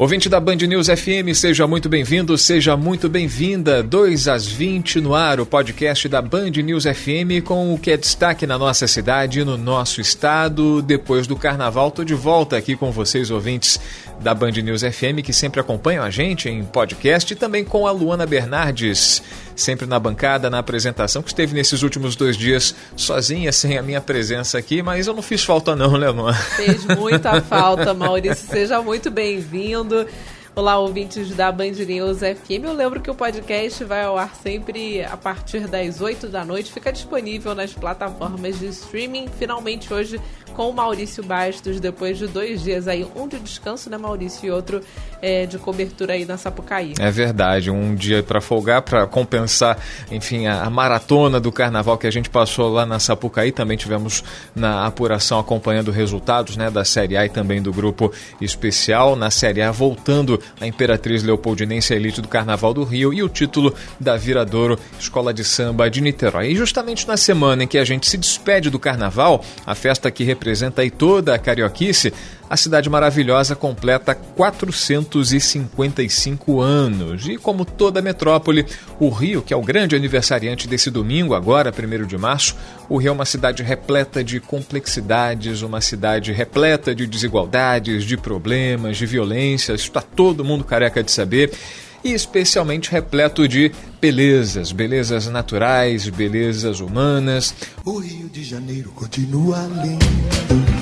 Ouvinte da Band News FM, seja muito bem-vindo, seja muito bem-vinda. 2 às 20 no ar, o podcast da Band News FM com o que é destaque na nossa cidade e no nosso estado. Depois do carnaval, estou de volta aqui com vocês, ouvintes da Band News FM, que sempre acompanham a gente em podcast e também com a Luana Bernardes sempre na bancada, na apresentação, que esteve nesses últimos dois dias sozinha, sem a minha presença aqui, mas eu não fiz falta não, Leonor. Fez muita falta, Maurício. Seja muito bem-vindo. Olá, ouvintes da Band News FM. Eu lembro que o podcast vai ao ar sempre a partir das 8 da noite. Fica disponível nas plataformas de streaming. Finalmente hoje com o Maurício Bastos, depois de dois dias aí, um de descanso, né, Maurício, e outro é, de cobertura aí na Sapucaí. É verdade, um dia para folgar, para compensar, enfim, a, a, maratona do carnaval que a gente passou lá na Sapucaí. Também tivemos na apuração acompanhando resultados, né, da Série A e também do grupo especial. Na Série A, voltando a Imperatriz Leopoldinense Elite do Carnaval do Rio e o título da Viradouro Escola de Samba de Niterói. E justamente na semana em que a gente se despede do Carnaval, a festa que representa representa aí toda a carioquice, a cidade maravilhosa completa 455 anos. E como toda metrópole, o Rio, que é o grande aniversariante desse domingo, agora, 1 de março, o Rio é uma cidade repleta de complexidades, uma cidade repleta de desigualdades, de problemas, de violência. Está todo mundo careca de saber e especialmente repleto de belezas, belezas naturais, belezas humanas. O Rio de Janeiro continua lindo.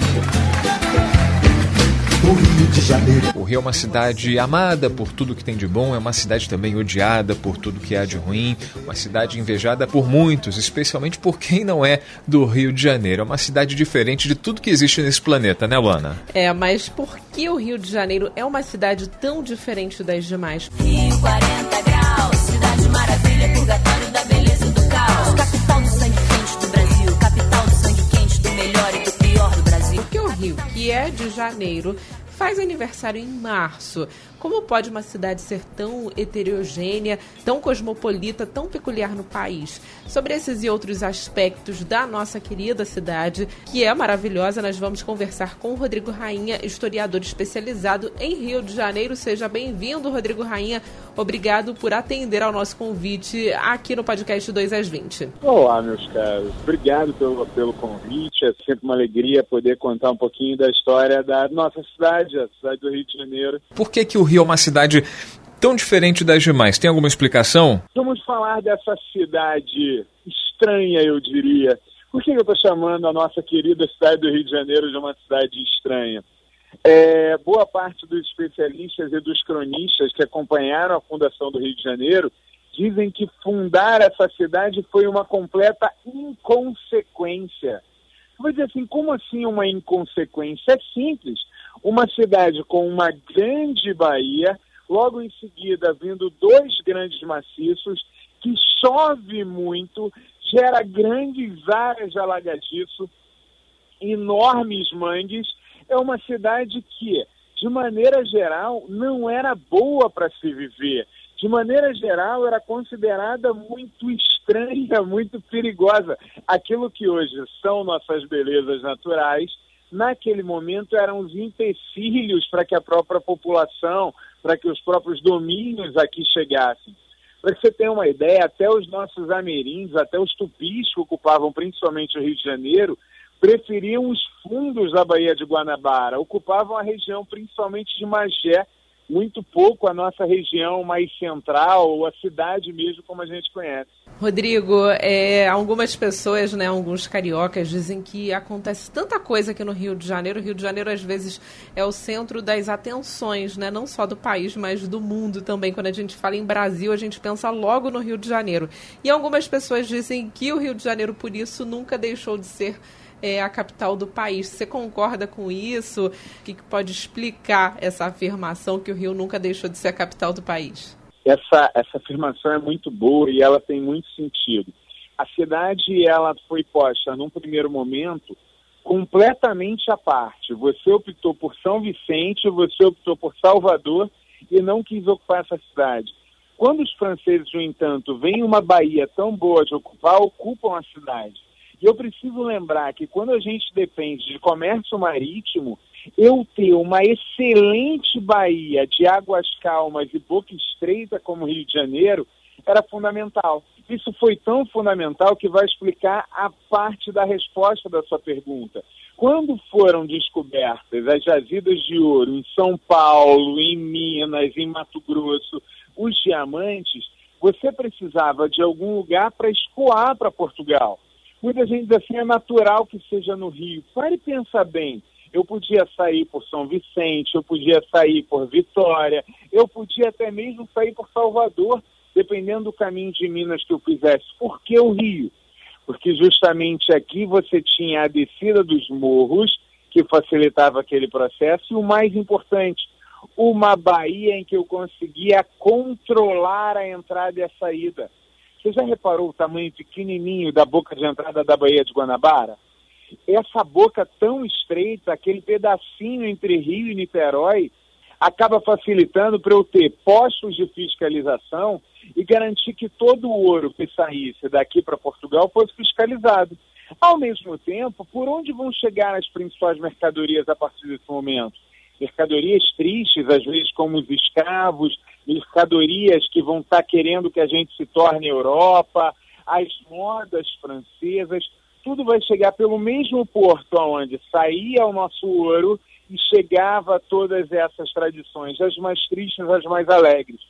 O Rio de Janeiro. O Rio é uma cidade amada por tudo que tem de bom, é uma cidade também odiada por tudo que há de ruim, uma cidade invejada por muitos, especialmente por quem não é do Rio de Janeiro. É uma cidade diferente de tudo que existe nesse planeta, né, Luana? É, mas por que o Rio de Janeiro é uma cidade tão diferente das demais? Rio 40 graus, cidade maravilha, purgatório da beleza do caos, capital do sangue quente do Brasil, capital do sangue quente do melhor e do pior do Brasil. Porque o Rio, que é de janeiro, faz aniversário em março. Como pode uma cidade ser tão heterogênea, tão cosmopolita, tão peculiar no país? Sobre esses e outros aspectos da nossa querida cidade, que é maravilhosa, nós vamos conversar com o Rodrigo Rainha, historiador especializado em Rio de Janeiro. Seja bem-vindo, Rodrigo Rainha. Obrigado por atender ao nosso convite aqui no podcast 2 às 20. Olá, meus caros. Obrigado pelo, pelo convite. É sempre uma alegria poder contar um pouquinho da história da nossa cidade, a cidade do Rio de Janeiro. Por que, que o Rio é uma cidade tão diferente das demais? Tem alguma explicação? Vamos falar dessa cidade estranha, eu diria. Por que eu estou chamando a nossa querida cidade do Rio de Janeiro de uma cidade estranha? É, boa parte dos especialistas e dos cronistas que acompanharam a fundação do Rio de Janeiro dizem que fundar essa cidade foi uma completa inconsequência. Vou dizer assim, como assim uma inconsequência? É simples uma cidade com uma grande baía, logo em seguida vindo dois grandes maciços, que chove muito, gera grandes áreas de alagadiço, enormes mangues. É uma cidade que, de maneira geral, não era boa para se viver. De maneira geral, era considerada muito estranha, muito perigosa. Aquilo que hoje são nossas belezas naturais naquele momento eram os empecilhos para que a própria população, para que os próprios domínios aqui chegassem. Para que você tenha uma ideia, até os nossos ameríndios, até os tupis que ocupavam principalmente o Rio de Janeiro, preferiam os fundos da Baía de Guanabara, ocupavam a região principalmente de Magé, muito pouco a nossa região mais central, ou a cidade mesmo, como a gente conhece. Rodrigo, é, algumas pessoas, né, alguns cariocas, dizem que acontece tanta coisa aqui no Rio de Janeiro. O Rio de Janeiro, às vezes, é o centro das atenções, né, não só do país, mas do mundo também. Quando a gente fala em Brasil, a gente pensa logo no Rio de Janeiro. E algumas pessoas dizem que o Rio de Janeiro, por isso, nunca deixou de ser é a capital do país. Você concorda com isso? O que, que pode explicar essa afirmação que o Rio nunca deixou de ser a capital do país? Essa, essa afirmação é muito boa e ela tem muito sentido. A cidade ela foi posta num primeiro momento completamente à parte. Você optou por São Vicente, você optou por Salvador e não quis ocupar essa cidade. Quando os franceses, no entanto, veem uma Bahia tão boa de ocupar, ocupam a cidade. E eu preciso lembrar que quando a gente depende de comércio marítimo, eu ter uma excelente Bahia de águas calmas e boca estreita como Rio de Janeiro era fundamental. Isso foi tão fundamental que vai explicar a parte da resposta da sua pergunta. Quando foram descobertas as jazidas de ouro em São Paulo, em Minas, em Mato Grosso, os diamantes, você precisava de algum lugar para escoar para Portugal. Muita gente diz assim, é natural que seja no Rio. Pare e pensa bem. Eu podia sair por São Vicente, eu podia sair por Vitória, eu podia até mesmo sair por Salvador, dependendo do caminho de Minas que eu fizesse. Por que o Rio? Porque justamente aqui você tinha a descida dos morros, que facilitava aquele processo, e o mais importante, uma Bahia em que eu conseguia controlar a entrada e a saída. Você já reparou o tamanho pequenininho da boca de entrada da Baía de Guanabara? Essa boca tão estreita, aquele pedacinho entre Rio e Niterói, acaba facilitando para eu ter postos de fiscalização e garantir que todo o ouro que saísse daqui para Portugal fosse fiscalizado. Ao mesmo tempo, por onde vão chegar as principais mercadorias a partir desse momento? Mercadorias tristes, às vezes como os escravos, mercadorias que vão estar querendo que a gente se torne Europa, as modas francesas, tudo vai chegar pelo mesmo porto onde saía o nosso ouro e chegava todas essas tradições, as mais tristes, as mais alegres.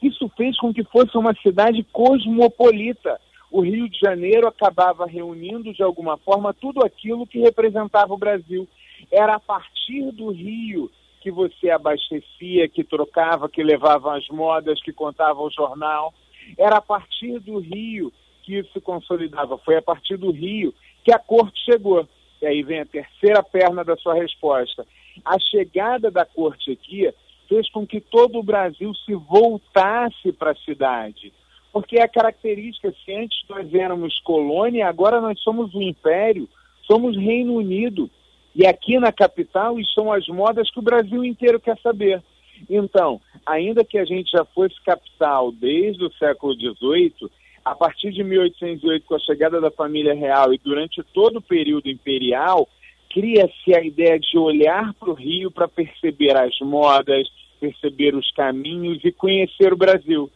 Isso fez com que fosse uma cidade cosmopolita. O Rio de Janeiro acabava reunindo de alguma forma tudo aquilo que representava o Brasil. Era a partir do Rio que você abastecia, que trocava, que levava as modas, que contava o jornal. Era a partir do Rio que isso se consolidava. Foi a partir do Rio que a corte chegou. E aí vem a terceira perna da sua resposta. A chegada da corte aqui fez com que todo o Brasil se voltasse para a cidade. Porque é a característica, se antes nós éramos colônia, agora nós somos o império, somos Reino Unido. E aqui na capital estão as modas que o Brasil inteiro quer saber. Então, ainda que a gente já fosse capital desde o século XVIII, a partir de 1808, com a chegada da família real e durante todo o período imperial, cria-se a ideia de olhar para o Rio para perceber as modas, perceber os caminhos e conhecer o Brasil.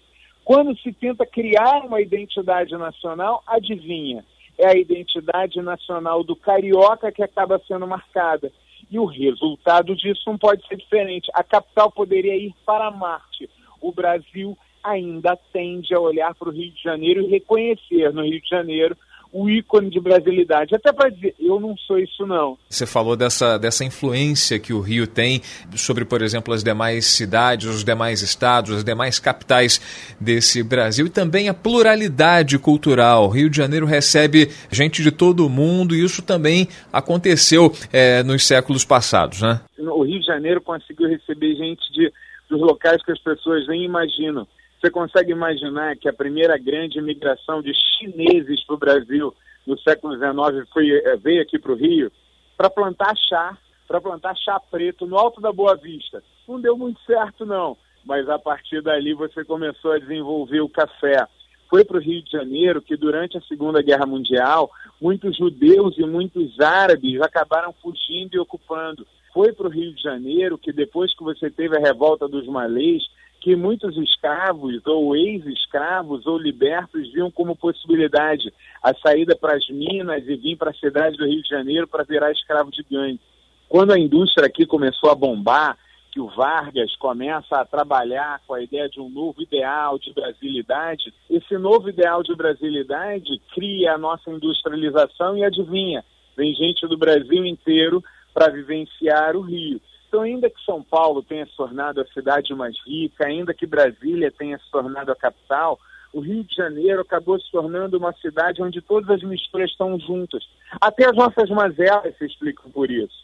Quando se tenta criar uma identidade nacional, adivinha? É a identidade nacional do carioca que acaba sendo marcada. E o resultado disso não pode ser diferente. A capital poderia ir para Marte. O Brasil ainda tende a olhar para o Rio de Janeiro e reconhecer no Rio de Janeiro o ícone de brasilidade. Até para dizer, eu não sou isso não. Você falou dessa, dessa influência que o Rio tem sobre, por exemplo, as demais cidades, os demais estados, as demais capitais desse Brasil e também a pluralidade cultural. O Rio de Janeiro recebe gente de todo o mundo e isso também aconteceu é, nos séculos passados, né? O Rio de Janeiro conseguiu receber gente de, dos locais que as pessoas nem imaginam. Você consegue imaginar que a primeira grande imigração de chineses para o Brasil no século XIX foi, eh, veio aqui para o Rio para plantar chá, para plantar chá preto no alto da Boa Vista. Não deu muito certo, não, mas a partir dali você começou a desenvolver o café. Foi para o Rio de Janeiro que, durante a Segunda Guerra Mundial, muitos judeus e muitos árabes acabaram fugindo e ocupando. Foi para o Rio de Janeiro que, depois que você teve a revolta dos malês, que muitos escravos ou ex-escravos ou libertos viam como possibilidade a saída para as minas e vir para a cidade do Rio de Janeiro para virar escravo de gangue. Quando a indústria aqui começou a bombar, que o Vargas começa a trabalhar com a ideia de um novo ideal de brasilidade, esse novo ideal de brasilidade cria a nossa industrialização e adivinha, vem gente do Brasil inteiro para vivenciar o Rio. Então, ainda que São Paulo tenha se tornado a cidade mais rica, ainda que Brasília tenha se tornado a capital, o Rio de Janeiro acabou se tornando uma cidade onde todas as misturas estão juntas. Até as nossas mazelas se explicam por isso.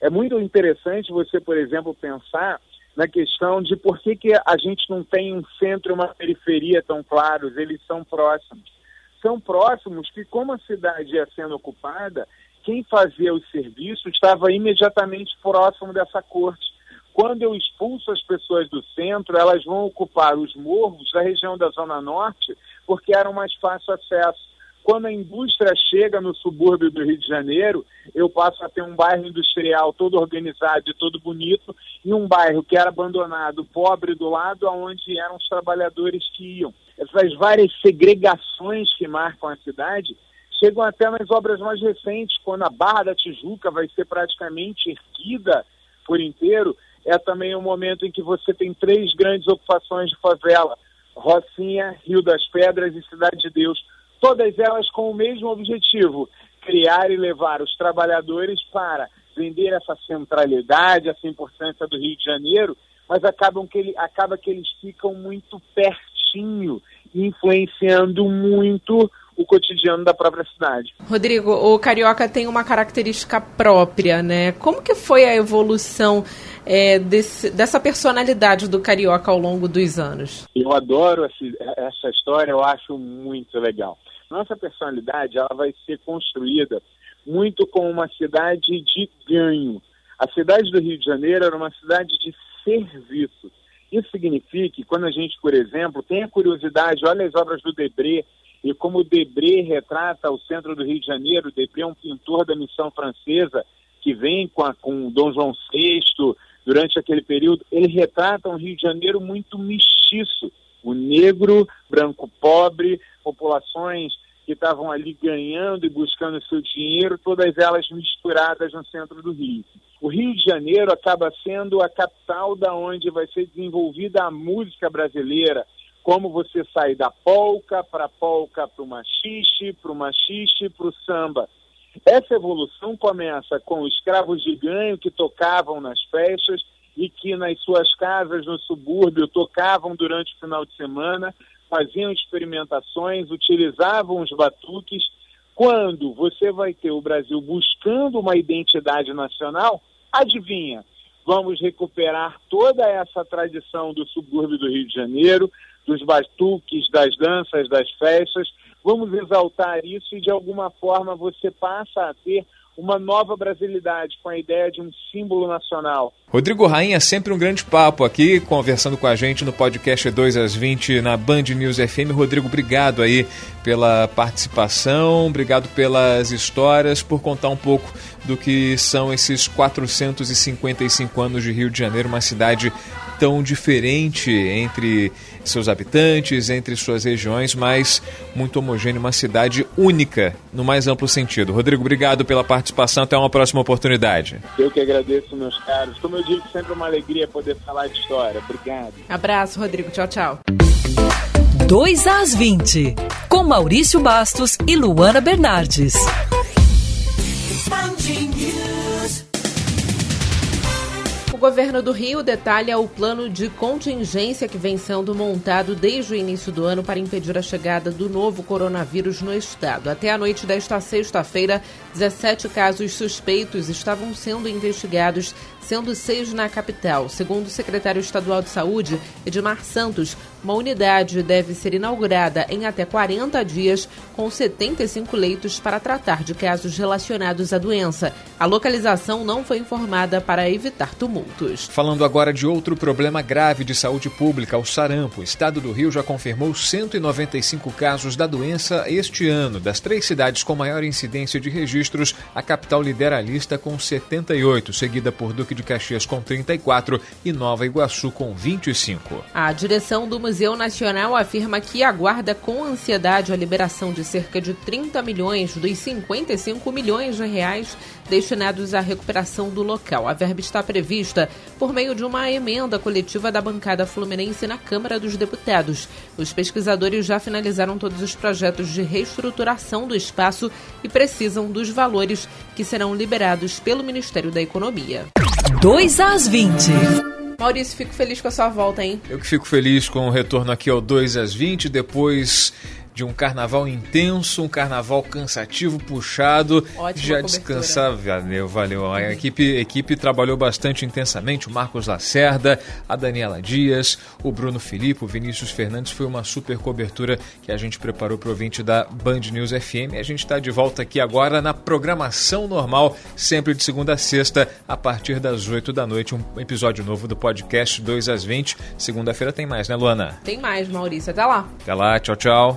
É muito interessante você, por exemplo, pensar na questão de por que, que a gente não tem um centro e uma periferia tão claros, eles são próximos. São próximos que, como a cidade ia sendo ocupada, quem fazia o serviço estava imediatamente próximo dessa corte. Quando eu expulso as pessoas do centro, elas vão ocupar os morros da região da Zona Norte, porque eram mais fácil acesso. Quando a indústria chega no subúrbio do Rio de Janeiro, eu passo a ter um bairro industrial todo organizado e todo bonito, e um bairro que era abandonado, pobre do lado, aonde eram os trabalhadores que iam. Essas várias segregações que marcam a cidade chegam até nas obras mais recentes, quando a Barra da Tijuca vai ser praticamente erguida por inteiro, é também um momento em que você tem três grandes ocupações de favela, Rocinha, Rio das Pedras e Cidade de Deus, todas elas com o mesmo objetivo, criar e levar os trabalhadores para vender essa centralidade, essa importância do Rio de Janeiro, mas acabam que ele, acaba que eles ficam muito pertinho, influenciando muito o cotidiano da própria cidade. Rodrigo, o carioca tem uma característica própria, né? Como que foi a evolução é, desse, dessa personalidade do carioca ao longo dos anos? Eu adoro essa história, eu acho muito legal. Nossa personalidade ela vai ser construída muito com uma cidade de ganho. A cidade do Rio de Janeiro era uma cidade de serviço. Isso significa que quando a gente, por exemplo, tem a curiosidade, olha as obras do Debré, e como Debré retrata o centro do Rio de Janeiro, Debré é um pintor da missão francesa que vem com, a, com Dom João VI durante aquele período, ele retrata um Rio de Janeiro muito mestiço, o negro, branco pobre, populações que estavam ali ganhando e buscando seu dinheiro, todas elas misturadas no centro do Rio. O Rio de Janeiro acaba sendo a capital da onde vai ser desenvolvida a música brasileira, como você sai da polca para polca para o machixe, para o machixe para o samba. Essa evolução começa com escravos de ganho que tocavam nas festas e que nas suas casas no subúrbio tocavam durante o final de semana, faziam experimentações, utilizavam os batuques. Quando você vai ter o Brasil buscando uma identidade nacional, adivinha? Vamos recuperar toda essa tradição do subúrbio do Rio de Janeiro, dos batuques, das danças, das festas. Vamos exaltar isso e, de alguma forma, você passa a ter uma nova brasilidade com a ideia de um símbolo nacional. Rodrigo Rainha, sempre um grande papo aqui, conversando com a gente no podcast 2 às 20 na Band News FM. Rodrigo, obrigado aí pela participação, obrigado pelas histórias, por contar um pouco do que são esses 455 anos de Rio de Janeiro, uma cidade tão diferente entre seus habitantes, entre suas regiões, mas muito homogênea, uma cidade única no mais amplo sentido. Rodrigo, obrigado pela participação, até uma próxima oportunidade. Eu que agradeço, meus caros. Como eu digo, sempre uma alegria poder falar de história. Obrigado. Abraço, Rodrigo. Tchau, tchau. 2 às 20, com Maurício Bastos e Luana Bernardes. Governo do Rio detalha o plano de contingência que vem sendo montado desde o início do ano para impedir a chegada do novo coronavírus no estado. Até a noite desta sexta-feira, 17 casos suspeitos estavam sendo investigados sendo seis na capital. Segundo o secretário estadual de Saúde, Edmar Santos, uma unidade deve ser inaugurada em até 40 dias, com 75 leitos para tratar de casos relacionados à doença. A localização não foi informada para evitar tumultos. Falando agora de outro problema grave de saúde pública, o sarampo. O estado do Rio já confirmou 195 casos da doença este ano. Das três cidades com maior incidência de registros, a capital lidera a lista com 78, seguida por Duque de Caxias com 34 e Nova Iguaçu com 25. A direção do Museu Nacional afirma que aguarda com ansiedade a liberação de cerca de 30 milhões dos 55 milhões de reais destinados à recuperação do local. A verba está prevista por meio de uma emenda coletiva da bancada fluminense na Câmara dos Deputados. Os pesquisadores já finalizaram todos os projetos de reestruturação do espaço e precisam dos valores que serão liberados pelo Ministério da Economia. 2 às 20. Maurício, fico feliz com a sua volta, hein? Eu que fico feliz com o retorno aqui ao 2 às 20, depois de um carnaval intenso, um carnaval cansativo, puxado. Ótima já descansar, valeu, valeu. A equipe, equipe trabalhou bastante intensamente. O Marcos Lacerda, a Daniela Dias, o Bruno Filipe, o Vinícius Fernandes. Foi uma super cobertura que a gente preparou para o ouvinte da Band News FM. A gente está de volta aqui agora na programação normal, sempre de segunda a sexta, a partir das 8 da noite. Um episódio novo do podcast 2 às 20. Segunda-feira tem mais, né, Luana? Tem mais, Maurício. Até lá. Até lá, tchau, tchau.